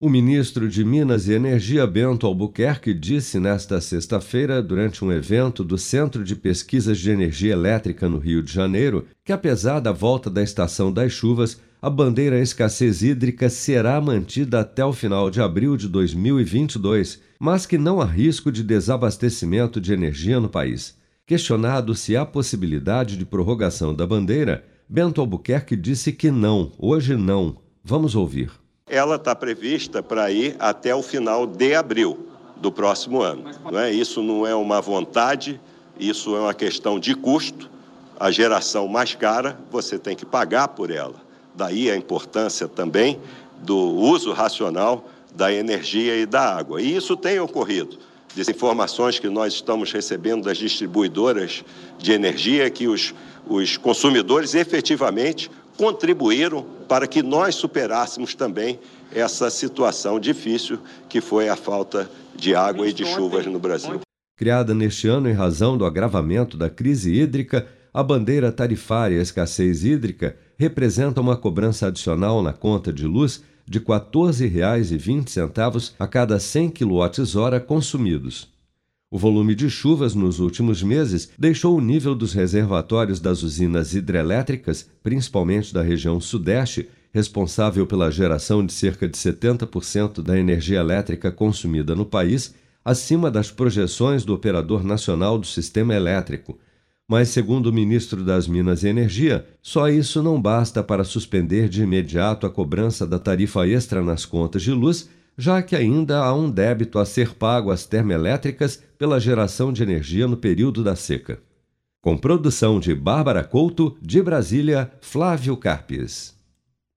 O ministro de Minas e Energia, Bento Albuquerque, disse nesta sexta-feira, durante um evento do Centro de Pesquisas de Energia Elétrica no Rio de Janeiro, que apesar da volta da estação das chuvas, a bandeira escassez hídrica será mantida até o final de abril de 2022, mas que não há risco de desabastecimento de energia no país. Questionado se há possibilidade de prorrogação da bandeira, Bento Albuquerque disse que não, hoje não. Vamos ouvir ela está prevista para ir até o final de abril do próximo ano. Não é? Isso não é uma vontade, isso é uma questão de custo. A geração mais cara, você tem que pagar por ela. Daí a importância também do uso racional da energia e da água. E isso tem ocorrido. Desinformações que nós estamos recebendo das distribuidoras de energia que os, os consumidores efetivamente contribuíram para que nós superássemos também essa situação difícil que foi a falta de água e de chuvas no Brasil. Criada neste ano em razão do agravamento da crise hídrica, a bandeira tarifária escassez hídrica representa uma cobrança adicional na conta de luz de R$ 14,20 a cada 100 kWh consumidos. O volume de chuvas nos últimos meses deixou o nível dos reservatórios das usinas hidrelétricas, principalmente da região Sudeste, responsável pela geração de cerca de 70% da energia elétrica consumida no país, acima das projeções do Operador Nacional do Sistema Elétrico. Mas, segundo o ministro das Minas e Energia, só isso não basta para suspender de imediato a cobrança da tarifa extra nas contas de luz já que ainda há um débito a ser pago às termoelétricas pela geração de energia no período da seca. Com produção de Bárbara Couto, de Brasília, Flávio Carpes.